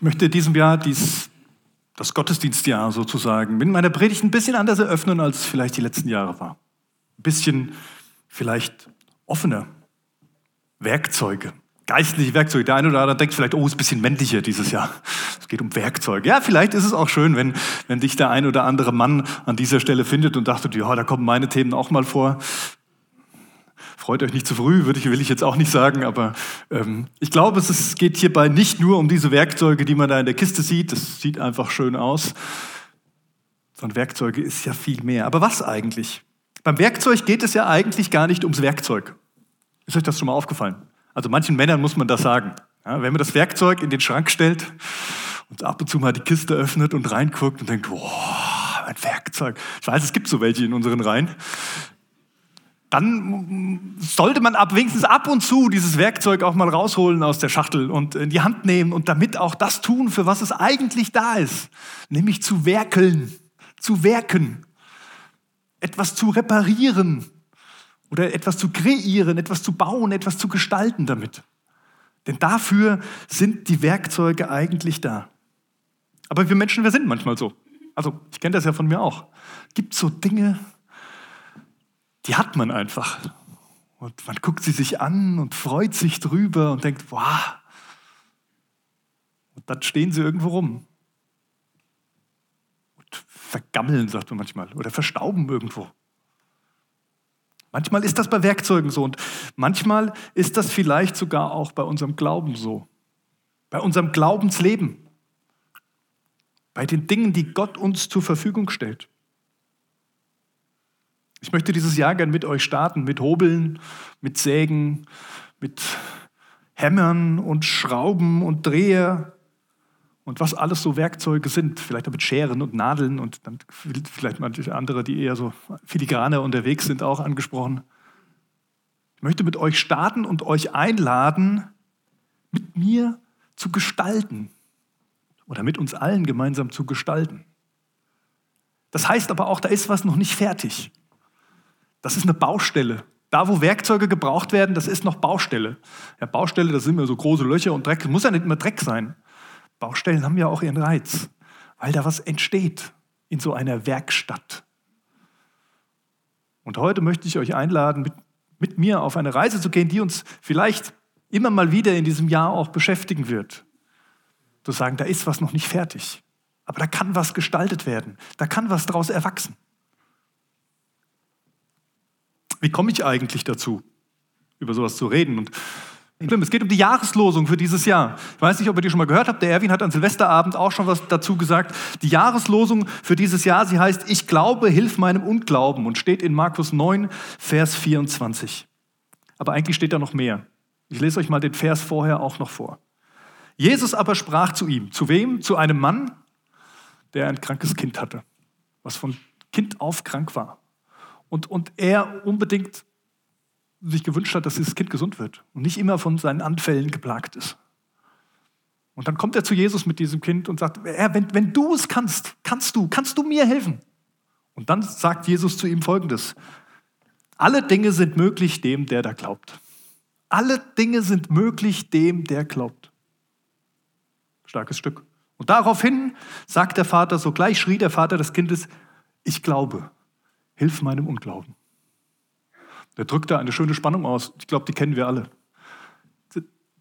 Ich möchte diesem Jahr dies, das Gottesdienstjahr sozusagen mit meiner Predigt ein bisschen anders eröffnen, als es vielleicht die letzten Jahre war. Ein bisschen vielleicht offener. Werkzeuge, geistliche Werkzeuge. Der eine oder andere denkt vielleicht, oh, ist ein bisschen männlicher dieses Jahr. Es geht um Werkzeuge. Ja, vielleicht ist es auch schön, wenn, wenn dich der ein oder andere Mann an dieser Stelle findet und dachte, ja, da kommen meine Themen auch mal vor freut euch nicht zu früh, würde ich, will ich jetzt auch nicht sagen, aber ähm, ich glaube, es geht hierbei nicht nur um diese Werkzeuge, die man da in der Kiste sieht, das sieht einfach schön aus, sondern Werkzeuge ist ja viel mehr. Aber was eigentlich? Beim Werkzeug geht es ja eigentlich gar nicht ums Werkzeug. Ist euch das schon mal aufgefallen? Also manchen Männern muss man das sagen. Ja, wenn man das Werkzeug in den Schrank stellt und ab und zu mal die Kiste öffnet und reinguckt und denkt, boah, ein Werkzeug. Ich weiß, es gibt so welche in unseren Reihen dann sollte man ab, wenigstens ab und zu dieses Werkzeug auch mal rausholen aus der Schachtel und in die Hand nehmen und damit auch das tun, für was es eigentlich da ist, nämlich zu werkeln, zu werken, etwas zu reparieren oder etwas zu kreieren, etwas zu bauen, etwas zu gestalten damit. Denn dafür sind die Werkzeuge eigentlich da. Aber wir Menschen, wir sind manchmal so. Also ich kenne das ja von mir auch. Gibt so Dinge, die hat man einfach. Und man guckt sie sich an und freut sich drüber und denkt, wow. Und dann stehen sie irgendwo rum. Und vergammeln, sagt man manchmal, oder verstauben irgendwo. Manchmal ist das bei Werkzeugen so und manchmal ist das vielleicht sogar auch bei unserem Glauben so. Bei unserem Glaubensleben. Bei den Dingen, die Gott uns zur Verfügung stellt. Ich möchte dieses Jahr gern mit euch starten, mit Hobeln, mit Sägen, mit Hämmern und Schrauben und Dreher und was alles so Werkzeuge sind, vielleicht auch mit Scheren und Nadeln und dann vielleicht manche andere, die eher so filigraner unterwegs sind, auch angesprochen. Ich möchte mit euch starten und euch einladen, mit mir zu gestalten oder mit uns allen gemeinsam zu gestalten. Das heißt aber auch, da ist was noch nicht fertig. Das ist eine Baustelle. Da, wo Werkzeuge gebraucht werden, das ist noch Baustelle. Ja, Baustelle, das sind immer so große Löcher und Dreck. Muss ja nicht immer Dreck sein. Baustellen haben ja auch ihren Reiz, weil da was entsteht in so einer Werkstatt. Und heute möchte ich euch einladen, mit, mit mir auf eine Reise zu gehen, die uns vielleicht immer mal wieder in diesem Jahr auch beschäftigen wird. Zu sagen, da ist was noch nicht fertig, aber da kann was gestaltet werden, da kann was daraus erwachsen. Wie komme ich eigentlich dazu, über sowas zu reden? Und es geht um die Jahreslosung für dieses Jahr. Ich weiß nicht, ob ihr die schon mal gehört habt. Der Erwin hat an Silvesterabend auch schon was dazu gesagt. Die Jahreslosung für dieses Jahr, sie heißt, ich glaube, hilf meinem Unglauben und steht in Markus 9, Vers 24. Aber eigentlich steht da noch mehr. Ich lese euch mal den Vers vorher auch noch vor. Jesus aber sprach zu ihm. Zu wem? Zu einem Mann, der ein krankes Kind hatte, was von Kind auf krank war und, und er unbedingt sich gewünscht hat, dass dieses Kind gesund wird und nicht immer von seinen Anfällen geplagt ist. Und dann kommt er zu Jesus mit diesem Kind und sagt, wenn, wenn du es kannst, kannst du, kannst du mir helfen? Und dann sagt Jesus zu ihm Folgendes. Alle Dinge sind möglich dem, der da glaubt. Alle Dinge sind möglich dem, der glaubt. Starkes Stück. Und daraufhin sagt der Vater, sogleich schrie der Vater des Kindes, ich glaube. Hilf meinem Unglauben. Der drückt da eine schöne Spannung aus. Ich glaube, die kennen wir alle.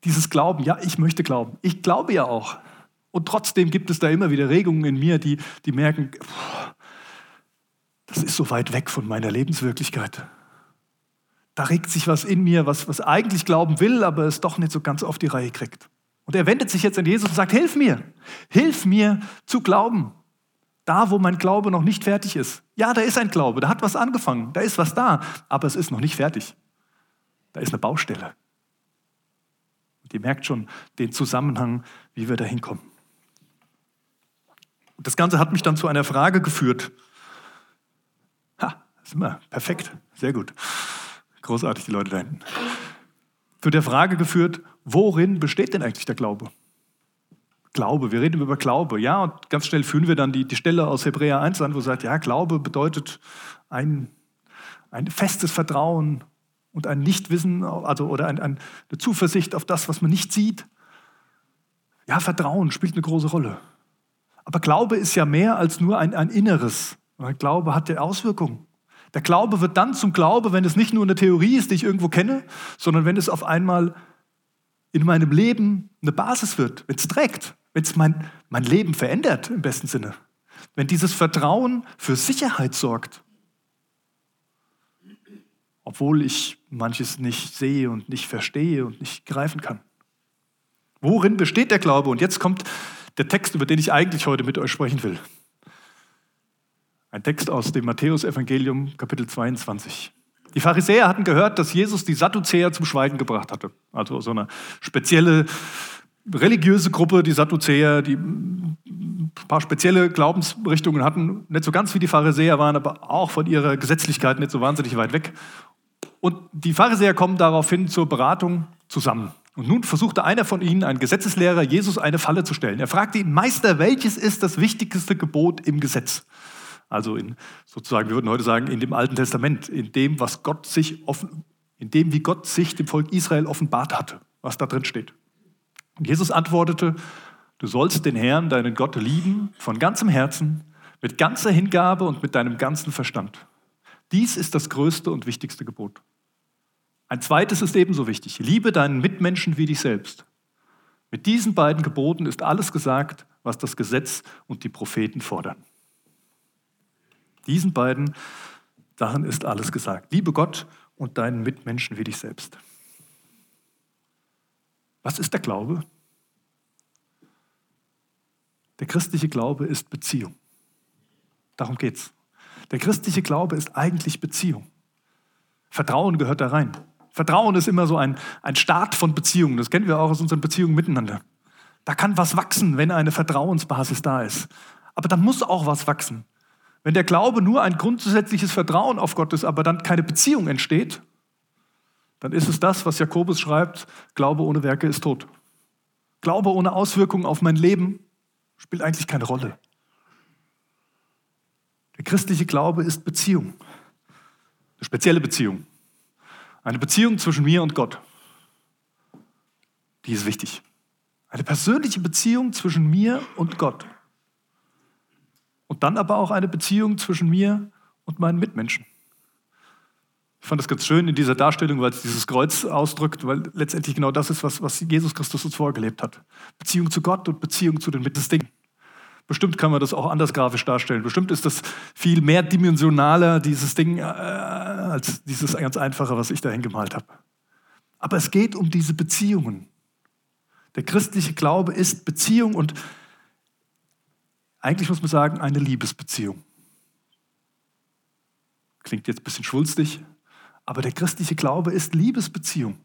Dieses Glauben, ja, ich möchte glauben. Ich glaube ja auch. Und trotzdem gibt es da immer wieder Regungen in mir, die, die merken, das ist so weit weg von meiner Lebenswirklichkeit. Da regt sich was in mir, was, was eigentlich glauben will, aber es doch nicht so ganz auf die Reihe kriegt. Und er wendet sich jetzt an Jesus und sagt, hilf mir, hilf mir zu glauben. Da, wo mein Glaube noch nicht fertig ist. Ja, da ist ein Glaube, da hat was angefangen, da ist was da, aber es ist noch nicht fertig. Da ist eine Baustelle. Und ihr merkt schon den Zusammenhang, wie wir da hinkommen. Und das Ganze hat mich dann zu einer Frage geführt. Ha, sind wir perfekt, sehr gut. Großartig, die Leute da hinten. Zu der Frage geführt, worin besteht denn eigentlich der Glaube? Glaube, wir reden über Glaube, ja, und ganz schnell führen wir dann die, die Stelle aus Hebräer 1 an, wo sagt, ja, Glaube bedeutet ein, ein festes Vertrauen und ein Nichtwissen, also oder ein, ein, eine Zuversicht auf das, was man nicht sieht. Ja, Vertrauen spielt eine große Rolle. Aber Glaube ist ja mehr als nur ein, ein Inneres. Glaube hat ja Auswirkungen. Der Glaube wird dann zum Glaube, wenn es nicht nur eine Theorie ist, die ich irgendwo kenne, sondern wenn es auf einmal in meinem Leben eine Basis wird, wenn es trägt, wenn es mein, mein Leben verändert im besten Sinne. Wenn dieses Vertrauen für Sicherheit sorgt. Obwohl ich manches nicht sehe und nicht verstehe und nicht greifen kann. Worin besteht der Glaube? Und jetzt kommt der Text, über den ich eigentlich heute mit euch sprechen will. Ein Text aus dem Matthäusevangelium, Kapitel 22. Die Pharisäer hatten gehört, dass Jesus die Sadduzäer zum Schweigen gebracht hatte. Also so eine spezielle religiöse Gruppe, die Sadduzäer, die ein paar spezielle Glaubensrichtungen hatten, nicht so ganz wie die Pharisäer waren, aber auch von ihrer Gesetzlichkeit nicht so wahnsinnig weit weg. Und die Pharisäer kommen daraufhin zur Beratung zusammen. Und nun versuchte einer von ihnen, ein Gesetzeslehrer, Jesus eine Falle zu stellen. Er fragte ihn, Meister, welches ist das wichtigste Gebot im Gesetz? Also in, sozusagen, wir würden heute sagen, in dem Alten Testament, in dem, was Gott sich offen, in dem, wie Gott sich dem Volk Israel offenbart hatte, was da drin steht. Und Jesus antwortete, du sollst den Herrn, deinen Gott, lieben, von ganzem Herzen, mit ganzer Hingabe und mit deinem ganzen Verstand. Dies ist das größte und wichtigste Gebot. Ein zweites ist ebenso wichtig. Liebe deinen Mitmenschen wie dich selbst. Mit diesen beiden Geboten ist alles gesagt, was das Gesetz und die Propheten fordern. Diesen beiden Sachen ist alles gesagt. Liebe Gott und deinen Mitmenschen wie dich selbst. Was ist der Glaube? Der christliche Glaube ist Beziehung. Darum geht's. Der christliche Glaube ist eigentlich Beziehung. Vertrauen gehört da rein. Vertrauen ist immer so ein, ein Start von Beziehungen. Das kennen wir auch aus unseren Beziehungen miteinander. Da kann was wachsen, wenn eine Vertrauensbasis da ist. Aber da muss auch was wachsen. Wenn der Glaube nur ein grundsätzliches Vertrauen auf Gott ist, aber dann keine Beziehung entsteht, dann ist es das, was Jakobus schreibt, Glaube ohne Werke ist tot. Glaube ohne Auswirkungen auf mein Leben spielt eigentlich keine Rolle. Der christliche Glaube ist Beziehung, eine spezielle Beziehung. Eine Beziehung zwischen mir und Gott. Die ist wichtig. Eine persönliche Beziehung zwischen mir und Gott. Und dann aber auch eine Beziehung zwischen mir und meinen Mitmenschen. Ich fand das ganz schön in dieser Darstellung, weil es dieses Kreuz ausdrückt, weil letztendlich genau das ist, was, was Jesus Christus uns vorgelebt hat. Beziehung zu Gott und Beziehung zu den Mitmenschen. Bestimmt kann man das auch anders grafisch darstellen. Bestimmt ist das viel mehr dimensionaler, dieses Ding, äh, als dieses ganz einfache, was ich da hingemalt habe. Aber es geht um diese Beziehungen. Der christliche Glaube ist Beziehung und eigentlich muss man sagen, eine Liebesbeziehung. Klingt jetzt ein bisschen schwulstig, aber der christliche Glaube ist Liebesbeziehung.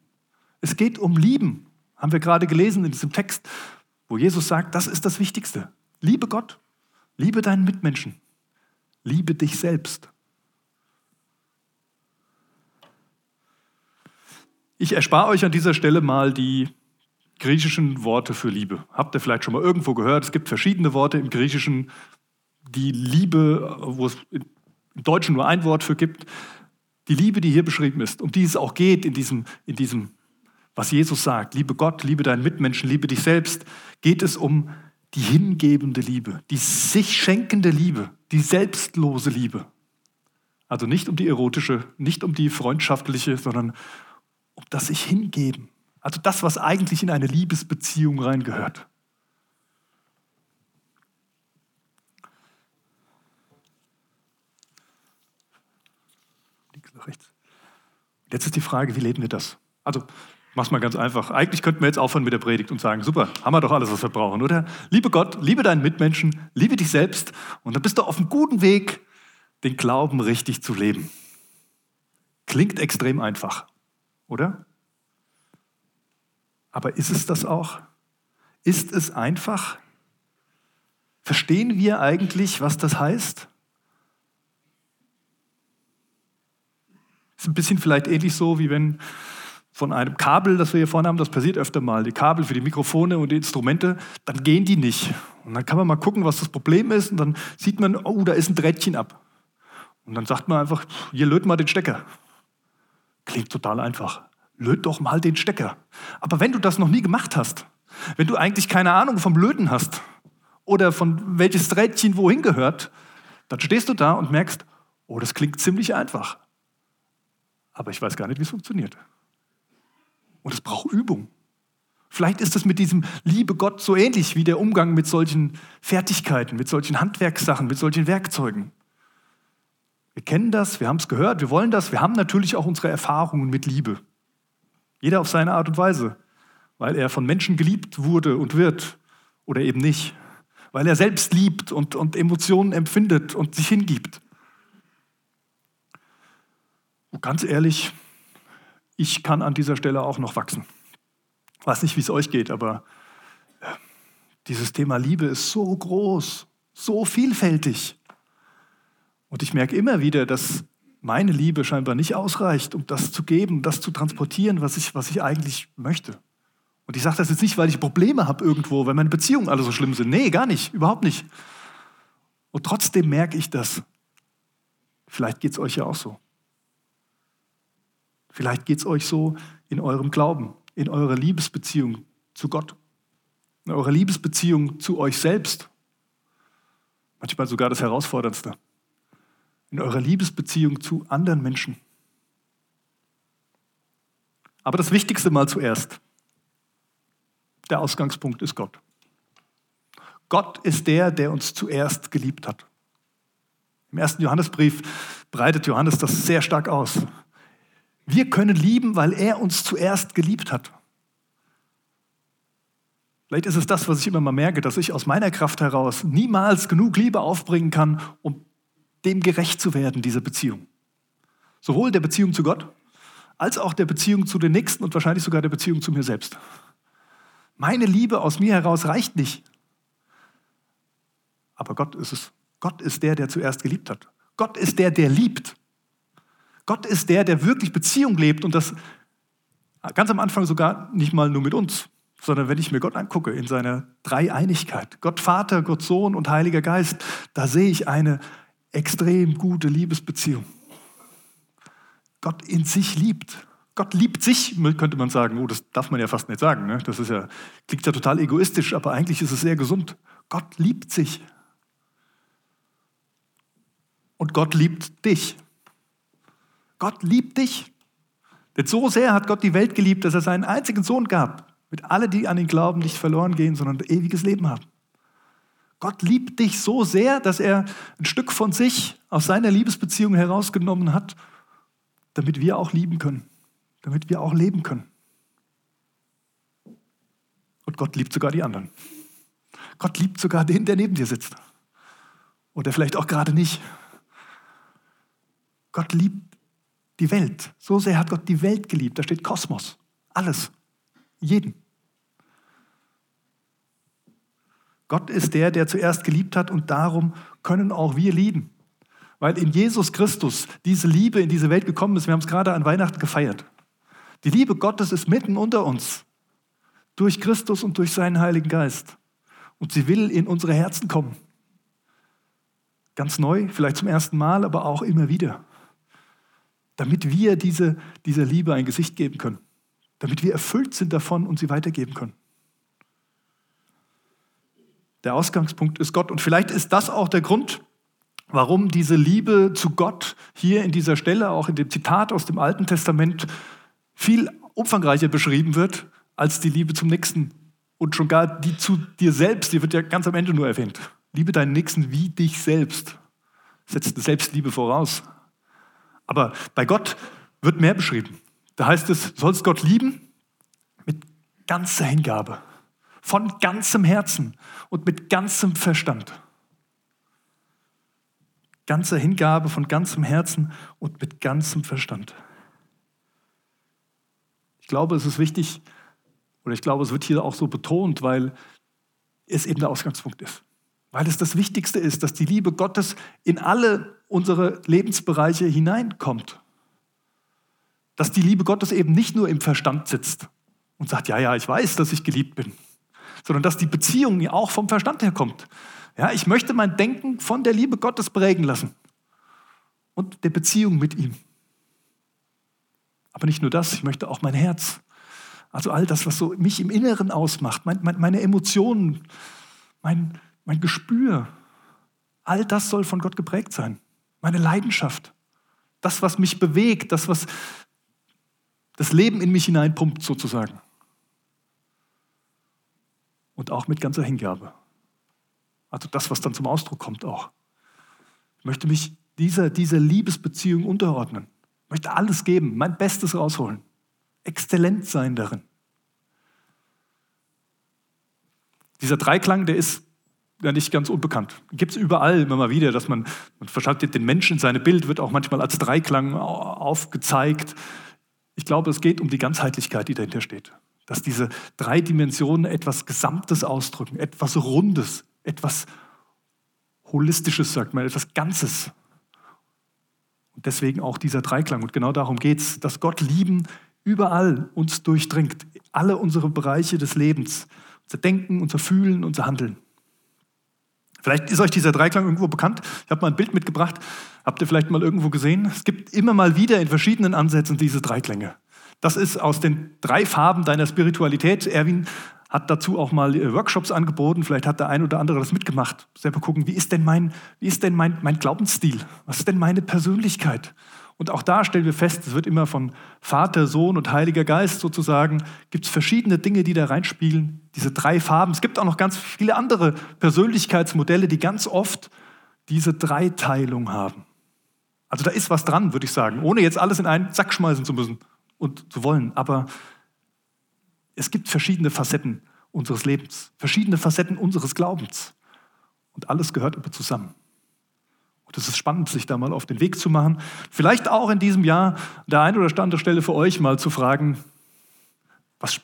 Es geht um Lieben, haben wir gerade gelesen in diesem Text, wo Jesus sagt, das ist das Wichtigste. Liebe Gott, liebe deinen Mitmenschen, liebe dich selbst. Ich erspare euch an dieser Stelle mal die griechischen Worte für Liebe. Habt ihr vielleicht schon mal irgendwo gehört? Es gibt verschiedene Worte im Griechischen, die Liebe, wo es im Deutschen nur ein Wort für gibt. Die Liebe, die hier beschrieben ist, um die es auch geht in diesem, in diesem, was Jesus sagt, liebe Gott, liebe deinen Mitmenschen, liebe dich selbst, geht es um die hingebende Liebe, die sich schenkende Liebe, die selbstlose Liebe. Also nicht um die erotische, nicht um die freundschaftliche, sondern um das sich hingeben. Also das, was eigentlich in eine Liebesbeziehung reingehört. Links nach rechts. Jetzt ist die Frage, wie leben wir das? Also Mach's mal ganz einfach. Eigentlich könnten wir jetzt aufhören mit der Predigt und sagen, super, haben wir doch alles, was wir brauchen, oder? Liebe Gott, liebe deinen Mitmenschen, liebe dich selbst und dann bist du auf einem guten Weg, den Glauben richtig zu leben. Klingt extrem einfach, oder? Aber ist es das auch? Ist es einfach? Verstehen wir eigentlich, was das heißt? Ist ein bisschen vielleicht ähnlich so, wie wenn von einem Kabel, das wir hier vorne haben, das passiert öfter mal, die Kabel für die Mikrofone und die Instrumente, dann gehen die nicht. Und dann kann man mal gucken, was das Problem ist und dann sieht man, oh, da ist ein Drähtchen ab. Und dann sagt man einfach, hier löt mal den Stecker. Klingt total einfach. Löt doch mal den Stecker. Aber wenn du das noch nie gemacht hast, wenn du eigentlich keine Ahnung vom Löten hast oder von welches Drähtchen wohin gehört, dann stehst du da und merkst, oh, das klingt ziemlich einfach. Aber ich weiß gar nicht, wie es funktioniert. Und es braucht Übung. Vielleicht ist es mit diesem Liebe Gott so ähnlich wie der Umgang mit solchen Fertigkeiten, mit solchen Handwerkssachen, mit solchen Werkzeugen. Wir kennen das, wir haben es gehört, wir wollen das, wir haben natürlich auch unsere Erfahrungen mit Liebe. Jeder auf seine Art und Weise, weil er von Menschen geliebt wurde und wird oder eben nicht, weil er selbst liebt und, und Emotionen empfindet und sich hingibt. Und ganz ehrlich, ich kann an dieser Stelle auch noch wachsen. Ich weiß nicht, wie es euch geht, aber äh, dieses Thema Liebe ist so groß, so vielfältig. Und ich merke immer wieder, dass meine Liebe scheinbar nicht ausreicht, um das zu geben, das zu transportieren, was ich, was ich eigentlich möchte. Und ich sage das jetzt nicht, weil ich Probleme habe irgendwo, weil meine Beziehungen alle so schlimm sind. Nee, gar nicht, überhaupt nicht. Und trotzdem merke ich das. Vielleicht geht es euch ja auch so. Vielleicht geht es euch so in eurem Glauben in eurer Liebesbeziehung zu Gott, in eurer Liebesbeziehung zu euch selbst. Manchmal sogar das Herausforderndste. In eurer Liebesbeziehung zu anderen Menschen. Aber das Wichtigste mal zuerst. Der Ausgangspunkt ist Gott. Gott ist der, der uns zuerst geliebt hat. Im ersten Johannesbrief breitet Johannes das sehr stark aus. Wir können lieben, weil er uns zuerst geliebt hat. Vielleicht ist es das, was ich immer mal merke, dass ich aus meiner Kraft heraus niemals genug Liebe aufbringen kann, um dem gerecht zu werden, dieser Beziehung. Sowohl der Beziehung zu Gott, als auch der Beziehung zu den Nächsten und wahrscheinlich sogar der Beziehung zu mir selbst. Meine Liebe aus mir heraus reicht nicht. Aber Gott ist es. Gott ist der, der zuerst geliebt hat. Gott ist der, der liebt. Gott ist der, der wirklich Beziehung lebt und das ganz am Anfang sogar nicht mal nur mit uns, sondern wenn ich mir Gott angucke in seiner Dreieinigkeit, Gott Vater, Gott Sohn und Heiliger Geist, da sehe ich eine extrem gute Liebesbeziehung. Gott in sich liebt. Gott liebt sich, könnte man sagen. Oh, das darf man ja fast nicht sagen. Ne? Das ist ja, klingt ja total egoistisch, aber eigentlich ist es sehr gesund. Gott liebt sich. Und Gott liebt dich. Gott liebt dich. Denn so sehr hat Gott die Welt geliebt, dass er seinen einzigen Sohn gab, mit alle, die an den Glauben nicht verloren gehen, sondern ewiges Leben haben. Gott liebt dich so sehr, dass er ein Stück von sich aus seiner Liebesbeziehung herausgenommen hat, damit wir auch lieben können, damit wir auch leben können. Und Gott liebt sogar die anderen. Gott liebt sogar den, der neben dir sitzt. Oder vielleicht auch gerade nicht. Gott liebt die Welt. So sehr hat Gott die Welt geliebt. Da steht Kosmos. Alles. Jeden. Gott ist der, der zuerst geliebt hat und darum können auch wir lieben. Weil in Jesus Christus diese Liebe in diese Welt gekommen ist. Wir haben es gerade an Weihnachten gefeiert. Die Liebe Gottes ist mitten unter uns. Durch Christus und durch seinen Heiligen Geist. Und sie will in unsere Herzen kommen. Ganz neu, vielleicht zum ersten Mal, aber auch immer wieder damit wir diese, dieser Liebe ein Gesicht geben können, damit wir erfüllt sind davon und sie weitergeben können. Der Ausgangspunkt ist Gott. Und vielleicht ist das auch der Grund, warum diese Liebe zu Gott hier in dieser Stelle, auch in dem Zitat aus dem Alten Testament, viel umfangreicher beschrieben wird als die Liebe zum Nächsten. Und schon gar die zu dir selbst, die wird ja ganz am Ende nur erwähnt. Liebe deinen Nächsten wie dich selbst. Setzt Selbstliebe voraus. Aber bei Gott wird mehr beschrieben. Da heißt es, sollst Gott lieben mit ganzer Hingabe, von ganzem Herzen und mit ganzem Verstand. Ganzer Hingabe von ganzem Herzen und mit ganzem Verstand. Ich glaube, es ist wichtig, oder ich glaube, es wird hier auch so betont, weil es eben der Ausgangspunkt ist. Weil es das Wichtigste ist, dass die Liebe Gottes in alle unsere Lebensbereiche hineinkommt. Dass die Liebe Gottes eben nicht nur im Verstand sitzt und sagt, ja, ja, ich weiß, dass ich geliebt bin, sondern dass die Beziehung auch vom Verstand her kommt. Ja, ich möchte mein Denken von der Liebe Gottes prägen lassen und der Beziehung mit ihm. Aber nicht nur das, ich möchte auch mein Herz Also all das, was so mich im Inneren ausmacht, mein, mein, meine Emotionen, mein, mein Gespür, all das soll von Gott geprägt sein. Meine Leidenschaft, das, was mich bewegt, das, was das Leben in mich hineinpumpt sozusagen. Und auch mit ganzer Hingabe. Also das, was dann zum Ausdruck kommt auch. Ich möchte mich dieser, dieser Liebesbeziehung unterordnen. Ich möchte alles geben, mein Bestes rausholen. Exzellent sein darin. Dieser Dreiklang, der ist ja nicht ganz unbekannt. Gibt es überall immer mal wieder, dass man, man verschaltet den Menschen, seine Bild wird auch manchmal als Dreiklang aufgezeigt. Ich glaube, es geht um die Ganzheitlichkeit, die dahinter steht. Dass diese drei Dimensionen etwas Gesamtes ausdrücken, etwas Rundes, etwas Holistisches, sagt man, etwas Ganzes. Und deswegen auch dieser Dreiklang. Und genau darum geht es, dass Gott lieben überall uns durchdringt, alle unsere Bereiche des Lebens, unser Denken, unser Fühlen, unser Handeln. Vielleicht ist euch dieser Dreiklang irgendwo bekannt. Ich habe mal ein Bild mitgebracht. Habt ihr vielleicht mal irgendwo gesehen? Es gibt immer mal wieder in verschiedenen Ansätzen diese Dreiklänge. Das ist aus den drei Farben deiner Spiritualität. Erwin hat dazu auch mal äh, Workshops angeboten. Vielleicht hat der ein oder andere das mitgemacht. Selber gucken, wie ist denn mein, wie ist denn mein, mein Glaubensstil? Was ist denn meine Persönlichkeit? Und auch da stellen wir fest, es wird immer von Vater, Sohn und Heiliger Geist sozusagen, gibt es verschiedene Dinge, die da reinspielen, diese drei Farben. Es gibt auch noch ganz viele andere Persönlichkeitsmodelle, die ganz oft diese Dreiteilung haben. Also da ist was dran, würde ich sagen, ohne jetzt alles in einen Sack schmeißen zu müssen und zu wollen. Aber es gibt verschiedene Facetten unseres Lebens, verschiedene Facetten unseres Glaubens. Und alles gehört aber zusammen. Das ist spannend, sich da mal auf den Weg zu machen. Vielleicht auch in diesem Jahr der ein oder andere Stelle für euch mal zu fragen, was,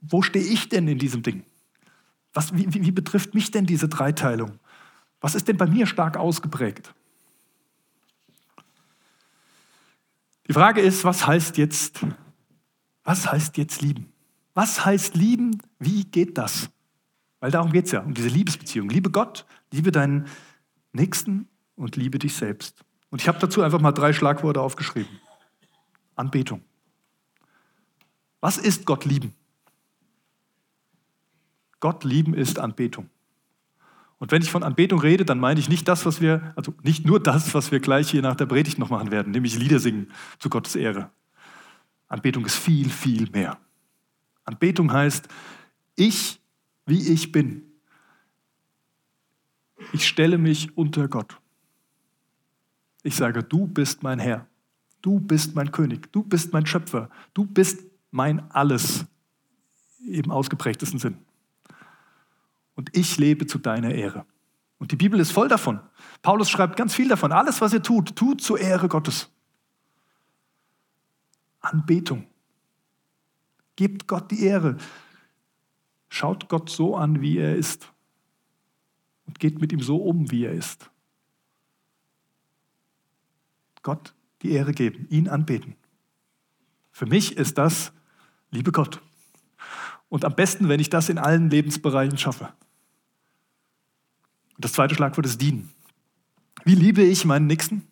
wo stehe ich denn in diesem Ding? Was, wie, wie betrifft mich denn diese Dreiteilung? Was ist denn bei mir stark ausgeprägt? Die Frage ist, was heißt jetzt, was heißt jetzt lieben? Was heißt lieben? Wie geht das? Weil darum geht es ja, um diese Liebesbeziehung. Liebe Gott, liebe deinen Nächsten und liebe dich selbst. Und ich habe dazu einfach mal drei Schlagworte aufgeschrieben. Anbetung. Was ist Gott lieben? Gott lieben ist Anbetung. Und wenn ich von Anbetung rede, dann meine ich nicht das, was wir, also nicht nur das, was wir gleich hier nach der Predigt noch machen werden, nämlich Lieder singen zu Gottes Ehre. Anbetung ist viel, viel mehr. Anbetung heißt, ich, wie ich bin, ich stelle mich unter Gott. Ich sage, du bist mein Herr, du bist mein König, du bist mein Schöpfer, du bist mein Alles im ausgeprägtesten Sinn. Und ich lebe zu deiner Ehre. Und die Bibel ist voll davon. Paulus schreibt ganz viel davon. Alles, was ihr tut, tut zur Ehre Gottes. Anbetung. Gebt Gott die Ehre. Schaut Gott so an, wie er ist und geht mit ihm so um, wie er ist. Gott die Ehre geben, ihn anbeten. Für mich ist das, liebe Gott. Und am besten, wenn ich das in allen Lebensbereichen schaffe. Und das zweite Schlagwort ist dienen. Wie liebe ich meinen Nächsten?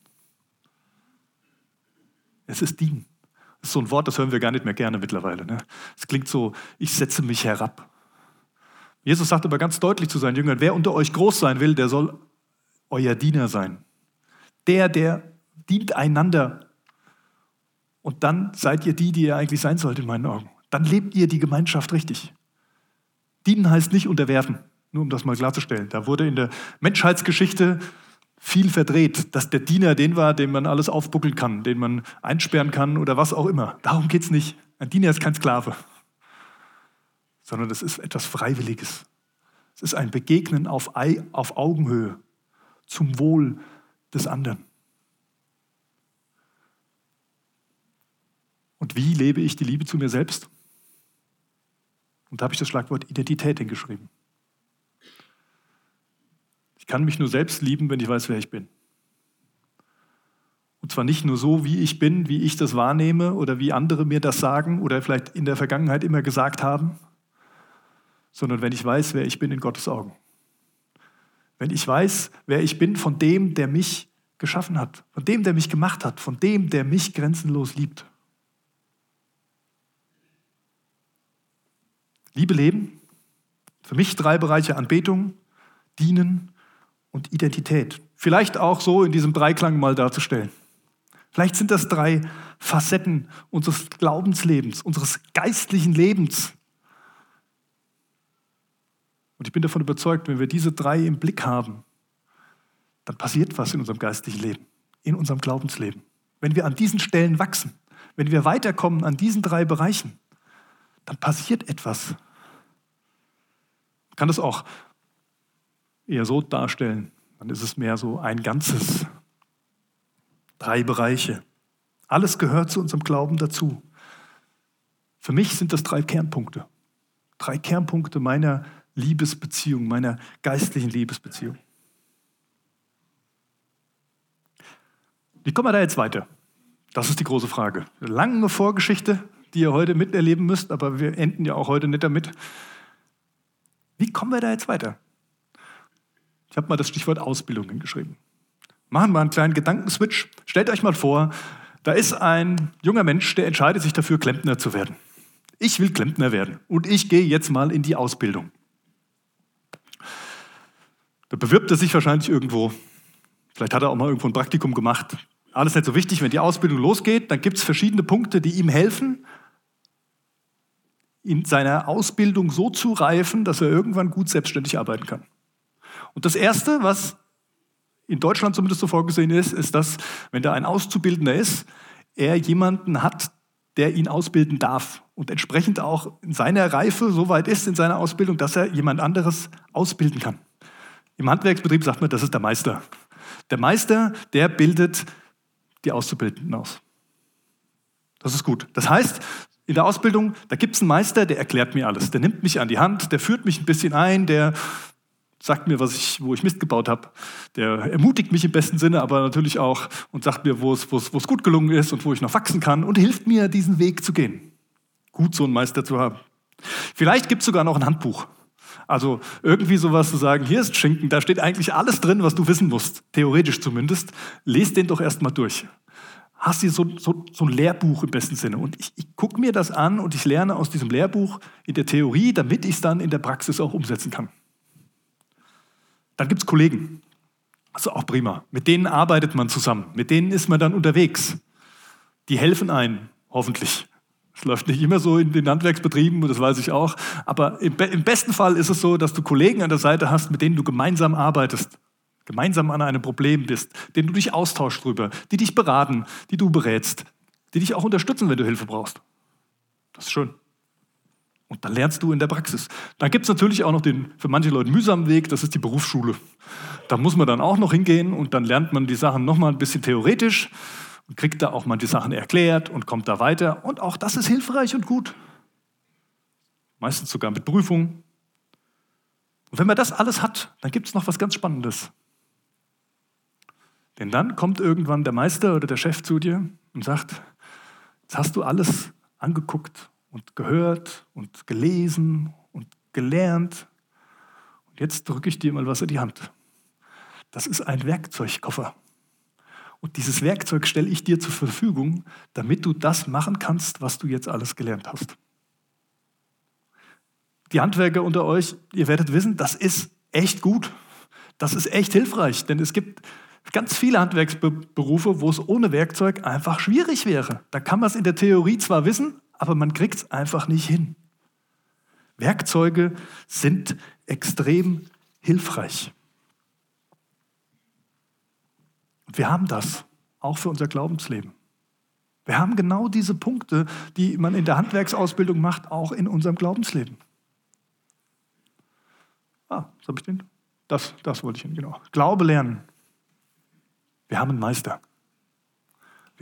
Es ist dienen. Das ist so ein Wort, das hören wir gar nicht mehr gerne mittlerweile. Ne? Es klingt so, ich setze mich herab. Jesus sagt aber ganz deutlich zu seinen Jüngern, wer unter euch groß sein will, der soll euer Diener sein. Der, der dient einander. Und dann seid ihr die, die ihr eigentlich sein sollt in meinen Augen. Dann lebt ihr die Gemeinschaft richtig. Dienen heißt nicht unterwerfen, nur um das mal klarzustellen. Da wurde in der Menschheitsgeschichte viel verdreht, dass der Diener den war, dem man alles aufbuckeln kann, den man einsperren kann oder was auch immer. Darum geht es nicht. Ein Diener ist kein Sklave sondern es ist etwas Freiwilliges. Es ist ein Begegnen auf, auf Augenhöhe zum Wohl des anderen. Und wie lebe ich die Liebe zu mir selbst? Und da habe ich das Schlagwort Identität hingeschrieben. Ich kann mich nur selbst lieben, wenn ich weiß, wer ich bin. Und zwar nicht nur so, wie ich bin, wie ich das wahrnehme oder wie andere mir das sagen oder vielleicht in der Vergangenheit immer gesagt haben, sondern wenn ich weiß, wer ich bin in Gottes Augen. Wenn ich weiß, wer ich bin von dem, der mich geschaffen hat, von dem, der mich gemacht hat, von dem, der mich grenzenlos liebt. Liebe leben. Für mich drei Bereiche Anbetung, Dienen und Identität. Vielleicht auch so in diesem Dreiklang mal darzustellen. Vielleicht sind das drei Facetten unseres Glaubenslebens, unseres geistlichen Lebens. Und ich bin davon überzeugt, wenn wir diese drei im Blick haben, dann passiert was in unserem geistlichen Leben, in unserem Glaubensleben. Wenn wir an diesen Stellen wachsen, wenn wir weiterkommen an diesen drei Bereichen, dann passiert etwas. Man kann das auch eher so darstellen. Dann ist es mehr so ein Ganzes. Drei Bereiche. Alles gehört zu unserem Glauben dazu. Für mich sind das drei Kernpunkte. Drei Kernpunkte meiner Liebesbeziehung, meiner geistlichen Liebesbeziehung. Wie kommen wir da jetzt weiter? Das ist die große Frage. Lange Vorgeschichte, die ihr heute miterleben müsst, aber wir enden ja auch heute nicht damit. Wie kommen wir da jetzt weiter? Ich habe mal das Stichwort Ausbildung hingeschrieben. Machen wir einen kleinen Gedankenswitch. Stellt euch mal vor, da ist ein junger Mensch, der entscheidet sich dafür, Klempner zu werden. Ich will Klempner werden und ich gehe jetzt mal in die Ausbildung. Da bewirbt er sich wahrscheinlich irgendwo. Vielleicht hat er auch mal irgendwo ein Praktikum gemacht. Alles nicht so wichtig, wenn die Ausbildung losgeht, dann gibt es verschiedene Punkte, die ihm helfen, in seiner Ausbildung so zu reifen, dass er irgendwann gut selbstständig arbeiten kann. Und das Erste, was in Deutschland zumindest so vorgesehen ist, ist, dass, wenn da ein Auszubildender ist, er jemanden hat, der ihn ausbilden darf und entsprechend auch in seiner Reife so weit ist in seiner Ausbildung, dass er jemand anderes ausbilden kann. Im Handwerksbetrieb sagt man, das ist der Meister. Der Meister, der bildet die Auszubildenden aus. Das ist gut. Das heißt, in der Ausbildung, da gibt es einen Meister, der erklärt mir alles. Der nimmt mich an die Hand, der führt mich ein bisschen ein, der sagt mir, was ich, wo ich Mist gebaut habe. Der ermutigt mich im besten Sinne, aber natürlich auch und sagt mir, wo es, gut gelungen ist und wo ich noch wachsen kann und hilft mir, diesen Weg zu gehen. Gut, so einen Meister zu haben. Vielleicht gibt es sogar noch ein Handbuch. Also irgendwie sowas zu sagen, hier ist Schinken, da steht eigentlich alles drin, was du wissen musst, theoretisch zumindest. Lest den doch erstmal durch. Hast du so, so, so ein Lehrbuch im besten Sinne. Und ich, ich gucke mir das an und ich lerne aus diesem Lehrbuch in der Theorie, damit ich es dann in der Praxis auch umsetzen kann. Dann gibt es Kollegen. Also auch prima. Mit denen arbeitet man zusammen. Mit denen ist man dann unterwegs. Die helfen einem, hoffentlich. Es läuft nicht immer so in den Handwerksbetrieben, das weiß ich auch. Aber im, im, besten Fall ist es so, dass du Kollegen an der Seite hast, mit denen du gemeinsam arbeitest, gemeinsam an einem Problem bist, denen du dich austauschst drüber, die dich beraten, die du berätst, die dich auch unterstützen, wenn du Hilfe brauchst. Das ist schön. Und dann lernst du in der Praxis. Dann gibt es natürlich auch noch den für manche Leute mühsamen Weg, das ist die Berufsschule. Da muss man dann auch noch hingehen und dann lernt man die Sachen nochmal ein bisschen theoretisch und kriegt da auch mal die Sachen erklärt und kommt da weiter. Und auch das ist hilfreich und gut. Meistens sogar mit Prüfungen. Und wenn man das alles hat, dann gibt es noch was ganz Spannendes. Denn dann kommt irgendwann der Meister oder der Chef zu dir und sagt, jetzt hast du alles angeguckt und gehört und gelesen und gelernt. Und jetzt drücke ich dir mal was in die Hand. Das ist ein Werkzeugkoffer. Und dieses Werkzeug stelle ich dir zur Verfügung, damit du das machen kannst, was du jetzt alles gelernt hast. Die Handwerker unter euch, ihr werdet wissen, das ist echt gut. Das ist echt hilfreich, denn es gibt ganz viele Handwerksberufe, wo es ohne Werkzeug einfach schwierig wäre. Da kann man es in der Theorie zwar wissen, aber man kriegt es einfach nicht hin. Werkzeuge sind extrem hilfreich. Wir haben das auch für unser Glaubensleben. Wir haben genau diese Punkte, die man in der Handwerksausbildung macht, auch in unserem Glaubensleben. Ah, was habe ich denn? Das, das wollte ich hin, genau. Glaube lernen. Wir haben einen Meister.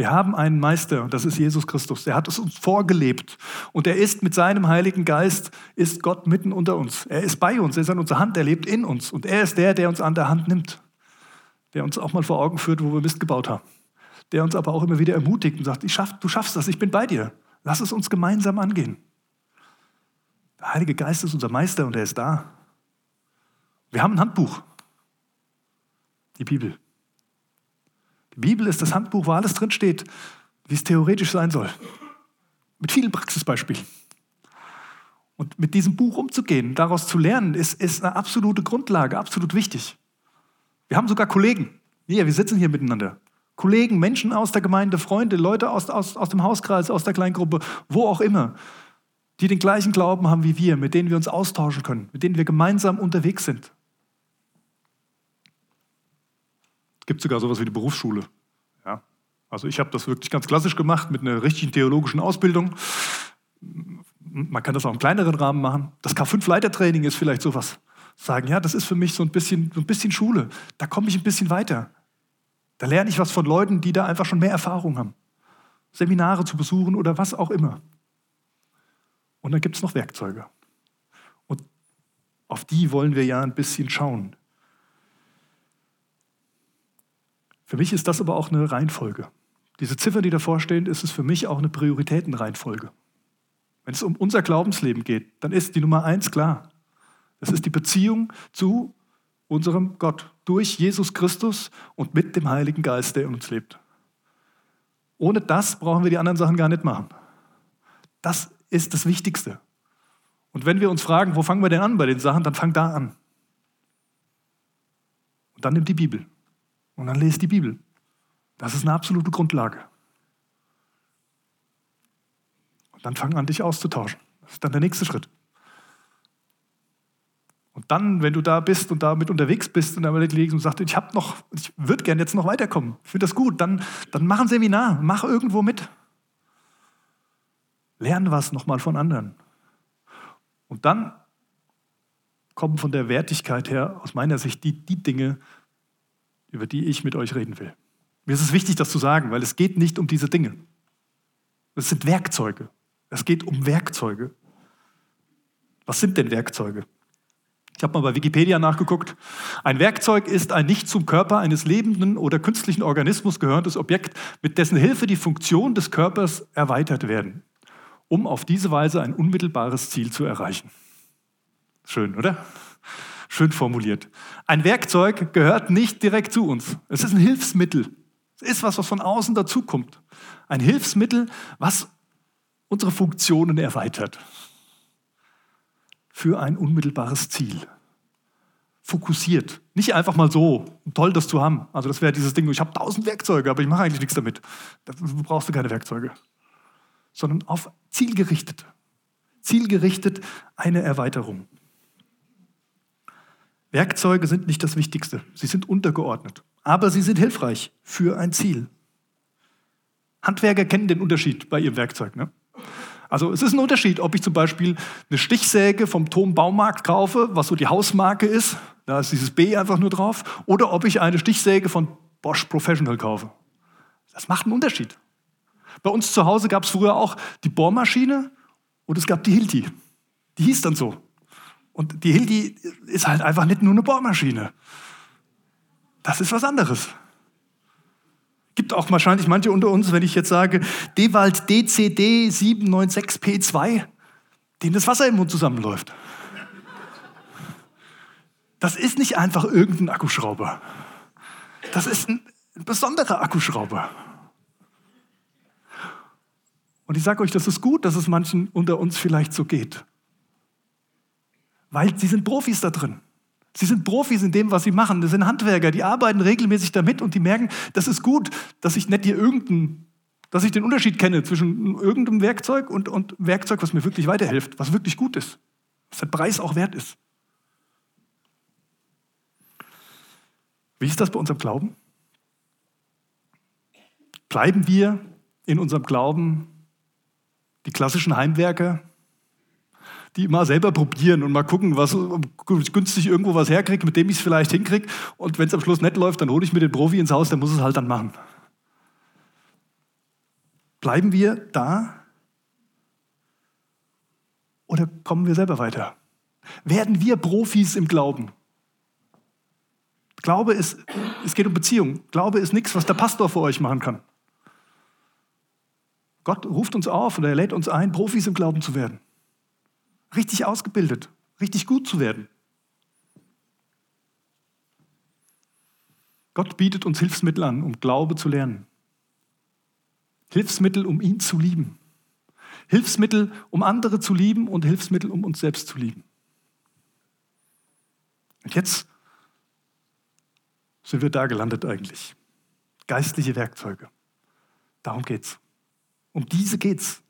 Wir haben einen Meister das ist Jesus Christus. Der hat es uns vorgelebt und er ist mit seinem Heiligen Geist, ist Gott mitten unter uns. Er ist bei uns, er ist an unserer Hand, er lebt in uns und er ist der, der uns an der Hand nimmt, der uns auch mal vor Augen führt, wo wir Mist gebaut haben, der uns aber auch immer wieder ermutigt und sagt, ich schaff, du schaffst das, ich bin bei dir. Lass es uns gemeinsam angehen. Der Heilige Geist ist unser Meister und er ist da. Wir haben ein Handbuch, die Bibel. Die Bibel ist das Handbuch, wo alles drinsteht, wie es theoretisch sein soll. Mit vielen Praxisbeispielen. Und mit diesem Buch umzugehen, daraus zu lernen, ist, ist eine absolute Grundlage, absolut wichtig. Wir haben sogar Kollegen. Hier, wir sitzen hier miteinander. Kollegen, Menschen aus der Gemeinde, Freunde, Leute aus, aus, aus dem Hauskreis, aus der Kleingruppe, wo auch immer, die den gleichen Glauben haben wie wir, mit denen wir uns austauschen können, mit denen wir gemeinsam unterwegs sind. Es gibt sogar sowas wie die Berufsschule. Ja. Also ich habe das wirklich ganz klassisch gemacht mit einer richtigen theologischen Ausbildung. Man kann das auch im kleineren Rahmen machen. Das K5-Leitertraining ist vielleicht sowas. Sagen, ja, das ist für mich so ein bisschen, so ein bisschen Schule. Da komme ich ein bisschen weiter. Da lerne ich was von Leuten, die da einfach schon mehr Erfahrung haben. Seminare zu besuchen oder was auch immer. Und dann gibt es noch Werkzeuge. Und auf die wollen wir ja ein bisschen schauen. Für mich ist das aber auch eine Reihenfolge. Diese Ziffer, die davor stehen, ist es für mich auch eine Prioritätenreihenfolge. Wenn es um unser Glaubensleben geht, dann ist die Nummer eins klar. Es ist die Beziehung zu unserem Gott durch Jesus Christus und mit dem Heiligen Geist, der in uns lebt. Ohne das brauchen wir die anderen Sachen gar nicht machen. Das ist das Wichtigste. Und wenn wir uns fragen, wo fangen wir denn an bei den Sachen, dann fang da an. Und dann nimm die Bibel. Und dann lese die Bibel. Das ist eine absolute Grundlage. Und dann fang an, dich auszutauschen. Das ist dann der nächste Schritt. Und dann, wenn du da bist und damit unterwegs bist und damit liegst und sagst, ich habe noch, ich würde gerne jetzt noch weiterkommen, ich finde das gut, dann, dann mach ein Seminar, mach irgendwo mit. Lern was nochmal von anderen. Und dann kommen von der Wertigkeit her aus meiner Sicht die, die Dinge, über die ich mit euch reden will. Mir ist es wichtig, das zu sagen, weil es geht nicht um diese Dinge. Es sind Werkzeuge. Es geht um Werkzeuge. Was sind denn Werkzeuge? Ich habe mal bei Wikipedia nachgeguckt. Ein Werkzeug ist ein nicht zum Körper eines lebenden oder künstlichen Organismus gehörendes Objekt, mit dessen Hilfe die Funktion des Körpers erweitert werden, um auf diese Weise ein unmittelbares Ziel zu erreichen. Schön, oder? Schön formuliert. Ein Werkzeug gehört nicht direkt zu uns. Es ist ein Hilfsmittel. Es ist was, was von außen dazukommt. Ein Hilfsmittel, was unsere Funktionen erweitert für ein unmittelbares Ziel. Fokussiert. Nicht einfach mal so, toll das zu haben. Also das wäre dieses Ding, ich habe tausend Werkzeuge, aber ich mache eigentlich nichts damit. Da brauchst du keine Werkzeuge. Sondern auf zielgerichtet. Zielgerichtet eine Erweiterung. Werkzeuge sind nicht das Wichtigste. Sie sind untergeordnet. Aber sie sind hilfreich für ein Ziel. Handwerker kennen den Unterschied bei ihrem Werkzeug. Ne? Also es ist ein Unterschied, ob ich zum Beispiel eine Stichsäge vom Tom Baumarkt kaufe, was so die Hausmarke ist, da ist dieses B einfach nur drauf, oder ob ich eine Stichsäge von Bosch Professional kaufe. Das macht einen Unterschied. Bei uns zu Hause gab es früher auch die Bohrmaschine und es gab die Hilti. Die hieß dann so. Und die Hilti ist halt einfach nicht nur eine Bohrmaschine. Das ist was anderes. Gibt auch wahrscheinlich manche unter uns, wenn ich jetzt sage, Dewald DCD 796P2, dem das Wasser im Mund zusammenläuft. Das ist nicht einfach irgendein Akkuschrauber. Das ist ein besonderer Akkuschrauber. Und ich sage euch, das ist gut, dass es manchen unter uns vielleicht so geht. Weil sie sind Profis da drin. Sie sind Profis in dem, was sie machen. Das sind Handwerker, die arbeiten regelmäßig damit und die merken, das ist gut, dass ich nicht hier irgendein, dass ich den Unterschied kenne zwischen irgendeinem Werkzeug und, und Werkzeug, was mir wirklich weiterhilft, was wirklich gut ist, was der Preis auch wert ist. Wie ist das bei unserem Glauben? Bleiben wir in unserem Glauben die klassischen Heimwerker, die mal selber probieren und mal gucken, was günstig irgendwo was herkriege, mit dem ich es vielleicht hinkriege. Und wenn es am Schluss nicht läuft, dann hole ich mir den Profi ins Haus, der muss es halt dann machen. Bleiben wir da oder kommen wir selber weiter? Werden wir Profis im Glauben? Glaube ist, es geht um Beziehung. Glaube ist nichts, was der Pastor für euch machen kann. Gott ruft uns auf und er lädt uns ein, Profis im Glauben zu werden richtig ausgebildet, richtig gut zu werden. Gott bietet uns Hilfsmittel an, um Glaube zu lernen. Hilfsmittel, um ihn zu lieben. Hilfsmittel, um andere zu lieben und Hilfsmittel, um uns selbst zu lieben. Und jetzt sind wir da gelandet eigentlich. Geistliche Werkzeuge. Darum geht's. Um diese geht's.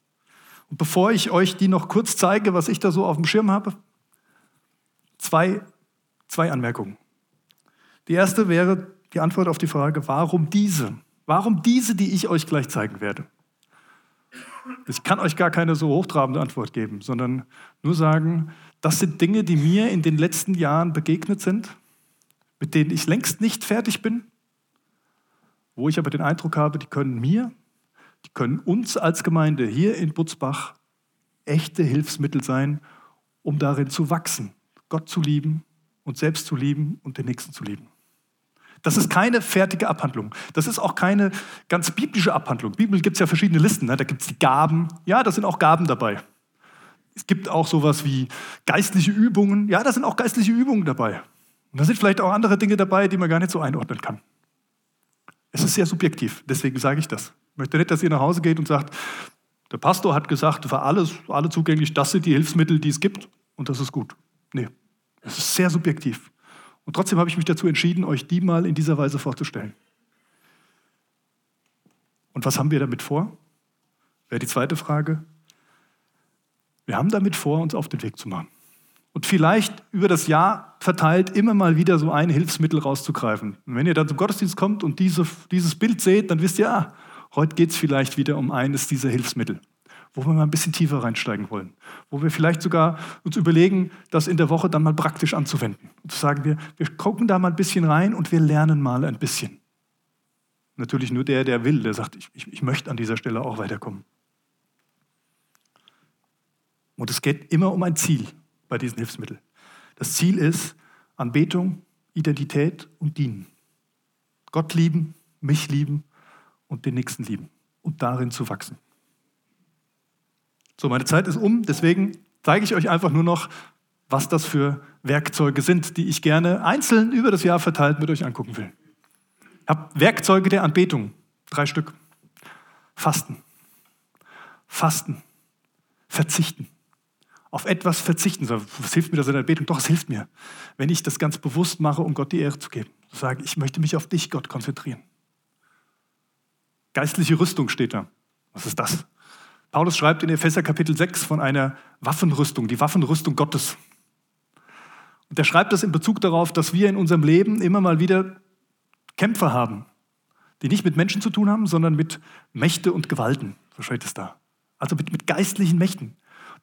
Bevor ich euch die noch kurz zeige, was ich da so auf dem Schirm habe, zwei, zwei Anmerkungen. Die erste wäre die Antwort auf die Frage, warum diese? Warum diese, die ich euch gleich zeigen werde? Ich kann euch gar keine so hochtrabende Antwort geben, sondern nur sagen, das sind Dinge, die mir in den letzten Jahren begegnet sind, mit denen ich längst nicht fertig bin, wo ich aber den Eindruck habe, die können mir, die können uns als Gemeinde hier in Butzbach echte Hilfsmittel sein, um darin zu wachsen, Gott zu lieben, uns selbst zu lieben und den Nächsten zu lieben. Das ist keine fertige Abhandlung. Das ist auch keine ganz biblische Abhandlung. Bibel gibt es ja verschiedene Listen. Ne? Da gibt es die Gaben. Ja, da sind auch Gaben dabei. Es gibt auch sowas wie geistliche Übungen. Ja, da sind auch geistliche Übungen dabei. Und da sind vielleicht auch andere Dinge dabei, die man gar nicht so einordnen kann. Es ist sehr subjektiv, deswegen sage ich das. Ich möchte nicht, dass ihr nach Hause geht und sagt, der Pastor hat gesagt, für alles, alle zugänglich, das sind die Hilfsmittel, die es gibt und das ist gut. Nee, es ist sehr subjektiv. Und trotzdem habe ich mich dazu entschieden, euch die mal in dieser Weise vorzustellen. Und was haben wir damit vor? Wäre die zweite Frage. Wir haben damit vor, uns auf den Weg zu machen. Und vielleicht über das Jahr verteilt immer mal wieder so ein Hilfsmittel rauszugreifen. Und wenn ihr dann zum Gottesdienst kommt und diese, dieses Bild seht, dann wisst ihr, ah, heute geht es vielleicht wieder um eines dieser Hilfsmittel wo wir mal ein bisschen tiefer reinsteigen wollen, wo wir vielleicht sogar uns überlegen, das in der Woche dann mal praktisch anzuwenden. Und zu sagen wir, wir gucken da mal ein bisschen rein und wir lernen mal ein bisschen. Natürlich nur der, der will, der sagt, ich, ich, ich möchte an dieser Stelle auch weiterkommen. Und es geht immer um ein Ziel bei diesen Hilfsmitteln. Das Ziel ist Anbetung, Identität und Dienen. Gott lieben, mich lieben und den Nächsten lieben und darin zu wachsen. So, meine Zeit ist um, deswegen zeige ich euch einfach nur noch, was das für Werkzeuge sind, die ich gerne einzeln über das Jahr verteilt mit euch angucken will. Ich habe Werkzeuge der Anbetung, drei Stück. Fasten. Fasten. Verzichten. Auf etwas verzichten. Was hilft mir das in der Anbetung? Doch, es hilft mir, wenn ich das ganz bewusst mache, um Gott die Ehre zu geben. Sage, ich möchte mich auf dich, Gott, konzentrieren. Geistliche Rüstung steht da. Was ist das? Paulus schreibt in Epheser Kapitel 6 von einer Waffenrüstung, die Waffenrüstung Gottes. Und er schreibt das in Bezug darauf, dass wir in unserem Leben immer mal wieder Kämpfe haben, die nicht mit Menschen zu tun haben, sondern mit Mächte und Gewalten. So steht es da. Also mit, mit geistlichen Mächten,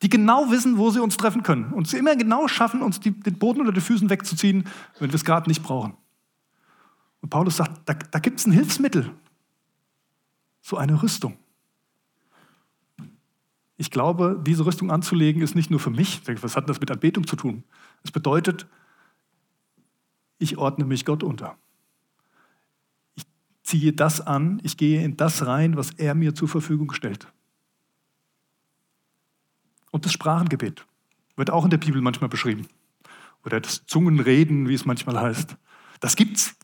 die genau wissen, wo sie uns treffen können und sie immer genau schaffen, uns die, den Boden unter den Füßen wegzuziehen, wenn wir es gerade nicht brauchen. Und Paulus sagt, da, da gibt es ein Hilfsmittel, so eine Rüstung. Ich glaube, diese Rüstung anzulegen ist nicht nur für mich. Was hat das mit Anbetung zu tun? Es bedeutet, ich ordne mich Gott unter. Ich ziehe das an, ich gehe in das rein, was er mir zur Verfügung stellt. Und das Sprachengebet wird auch in der Bibel manchmal beschrieben. Oder das Zungenreden, wie es manchmal heißt. Das gibt's.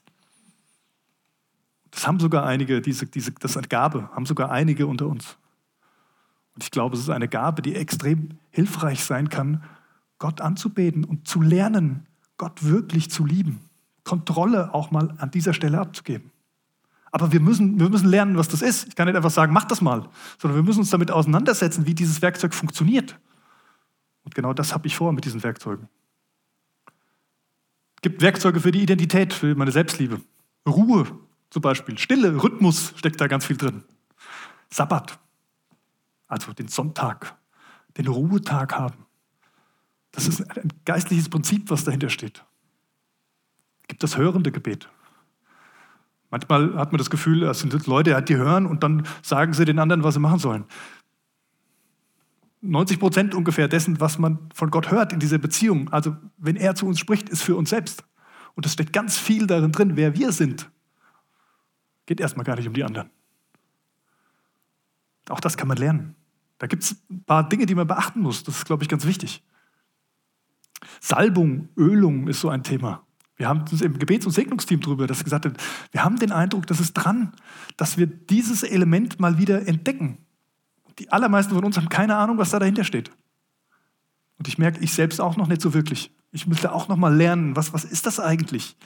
Das haben sogar einige, diese, diese, das ist eine Gabe, haben sogar einige unter uns. Und ich glaube, es ist eine Gabe, die extrem hilfreich sein kann, Gott anzubeten und zu lernen, Gott wirklich zu lieben. Kontrolle auch mal an dieser Stelle abzugeben. Aber wir müssen, wir müssen lernen, was das ist. Ich kann nicht einfach sagen, mach das mal, sondern wir müssen uns damit auseinandersetzen, wie dieses Werkzeug funktioniert. Und genau das habe ich vor mit diesen Werkzeugen. Es gibt Werkzeuge für die Identität, für meine Selbstliebe. Ruhe zum Beispiel, Stille, Rhythmus steckt da ganz viel drin. Sabbat, also den Sonntag, den Ruhetag haben. Das ist ein geistliches Prinzip, was dahinter steht. Es gibt das hörende Gebet. Manchmal hat man das Gefühl, es sind Leute, die hören und dann sagen sie den anderen, was sie machen sollen. 90 Prozent ungefähr dessen, was man von Gott hört in dieser Beziehung, also wenn er zu uns spricht, ist für uns selbst. Und es steht ganz viel darin drin, wer wir sind. Geht erstmal gar nicht um die anderen. Auch das kann man lernen. Da gibt es ein paar Dinge, die man beachten muss. Das ist, glaube ich, ganz wichtig. Salbung, Ölung ist so ein Thema. Wir haben uns im Gebets- und Segnungsteam darüber das gesagt hat, wir haben den Eindruck, dass es dran, dass wir dieses Element mal wieder entdecken. die allermeisten von uns haben keine Ahnung, was da dahinter steht. Und ich merke, ich selbst auch noch nicht so wirklich. Ich müsste auch noch mal lernen, was, was ist das eigentlich?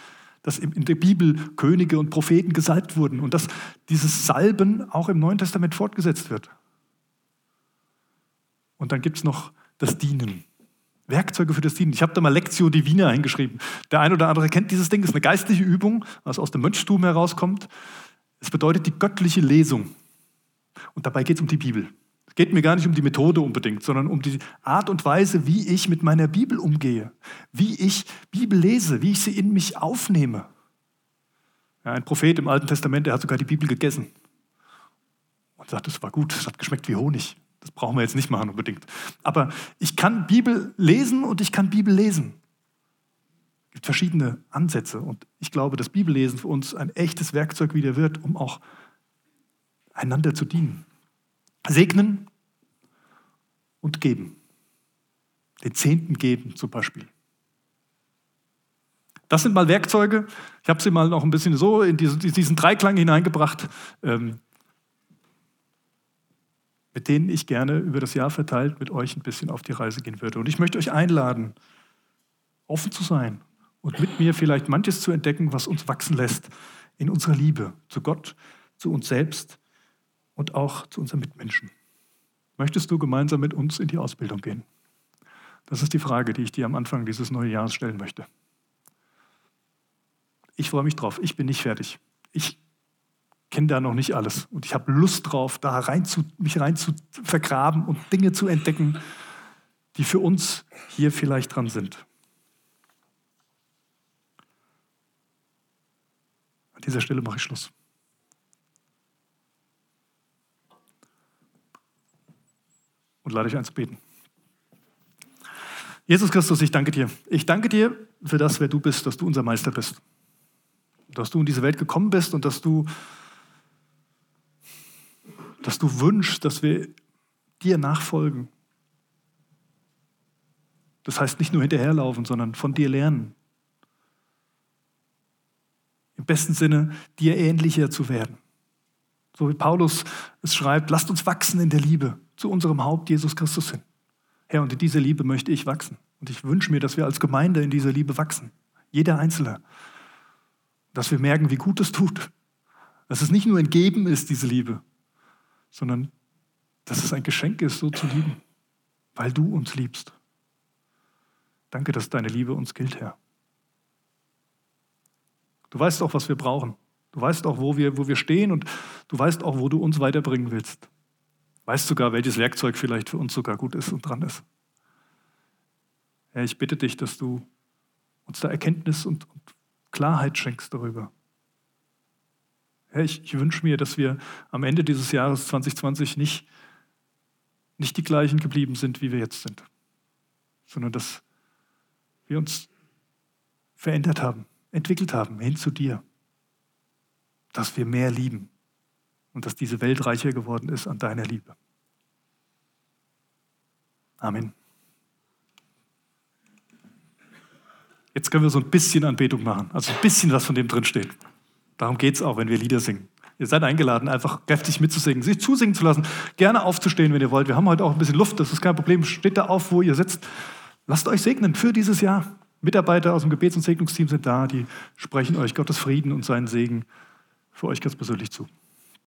Dass in der Bibel Könige und Propheten gesalbt wurden und dass dieses Salben auch im Neuen Testament fortgesetzt wird. Und dann gibt es noch das Dienen. Werkzeuge für das Dienen. Ich habe da mal Lectio Divina hingeschrieben. Der eine oder andere kennt dieses Ding, das ist eine geistliche Übung, was aus dem Mönchtum herauskommt. Es bedeutet die göttliche Lesung. Und dabei geht es um die Bibel. Geht mir gar nicht um die Methode unbedingt, sondern um die Art und Weise, wie ich mit meiner Bibel umgehe, wie ich Bibel lese, wie ich sie in mich aufnehme. Ja, ein Prophet im Alten Testament, der hat sogar die Bibel gegessen und sagt, es war gut, es hat geschmeckt wie Honig. Das brauchen wir jetzt nicht machen unbedingt. Aber ich kann Bibel lesen und ich kann Bibel lesen. Es gibt verschiedene Ansätze und ich glaube, dass Bibellesen für uns ein echtes Werkzeug wieder wird, um auch einander zu dienen. Segnen und geben. Den Zehnten geben zum Beispiel. Das sind mal Werkzeuge. Ich habe sie mal noch ein bisschen so in diesen, Dreiklang hineingebracht, ähm, mit denen ich gerne über das Jahr verteilt mit euch ein bisschen auf die Reise gehen würde. Und ich möchte euch einladen, offen zu sein und mit mir vielleicht manches zu entdecken, was uns wachsen lässt in unserer Liebe zu Gott, zu uns selbst und auch zu unseren Mitmenschen. Möchtest du gemeinsam mit uns in die Ausbildung gehen? Das ist die Frage, die ich dir am Anfang dieses neuen Jahres stellen möchte. Ich freue mich drauf. Ich bin nicht fertig. Ich kenne da noch nicht alles. Und ich habe Lust drauf, da rein zu, mich rein zu vergraben und Dinge zu entdecken, die für uns hier vielleicht dran sind. An dieser Stelle mache ich Schluss. Und lade euch ein zu beten. Jesus Christus, ich danke dir. Ich danke dir für das, wer du bist, dass du unser Meister bist. Dass du in diese Welt gekommen bist und dass du, dass du wünschst, dass wir dir nachfolgen. Das heißt nicht nur hinterherlaufen, sondern von dir lernen im besten Sinne dir ähnlicher zu werden. So wie Paulus es schreibt, lasst uns wachsen in der Liebe zu unserem Haupt Jesus Christus hin. Herr, und in dieser Liebe möchte ich wachsen. Und ich wünsche mir, dass wir als Gemeinde in dieser Liebe wachsen. Jeder Einzelne. Dass wir merken, wie gut es tut. Dass es nicht nur ein Geben ist, diese Liebe, sondern dass es ein Geschenk ist, so zu lieben, weil du uns liebst. Danke, dass deine Liebe uns gilt, Herr. Du weißt auch, was wir brauchen. Du weißt auch, wo wir, wo wir stehen und du weißt auch, wo du uns weiterbringen willst. Du weißt sogar, welches Werkzeug vielleicht für uns sogar gut ist und dran ist. Herr, ich bitte dich, dass du uns da Erkenntnis und, und Klarheit schenkst darüber. Herr, ich, ich wünsche mir, dass wir am Ende dieses Jahres 2020 nicht, nicht die gleichen geblieben sind, wie wir jetzt sind, sondern dass wir uns verändert haben entwickelt haben, hin zu dir. Dass wir mehr lieben und dass diese Welt reicher geworden ist an deiner Liebe. Amen. Jetzt können wir so ein bisschen Anbetung machen, also ein bisschen was von dem drin steht. Darum geht es auch, wenn wir Lieder singen. Ihr seid eingeladen, einfach kräftig mitzusingen, sich zusingen zu lassen, gerne aufzustehen, wenn ihr wollt. Wir haben heute auch ein bisschen Luft, das ist kein Problem. Steht da auf, wo ihr sitzt. Lasst euch segnen für dieses Jahr. Mitarbeiter aus dem Gebets- und Segnungsteam sind da, die sprechen euch Gottes Frieden und seinen Segen für euch ganz persönlich zu.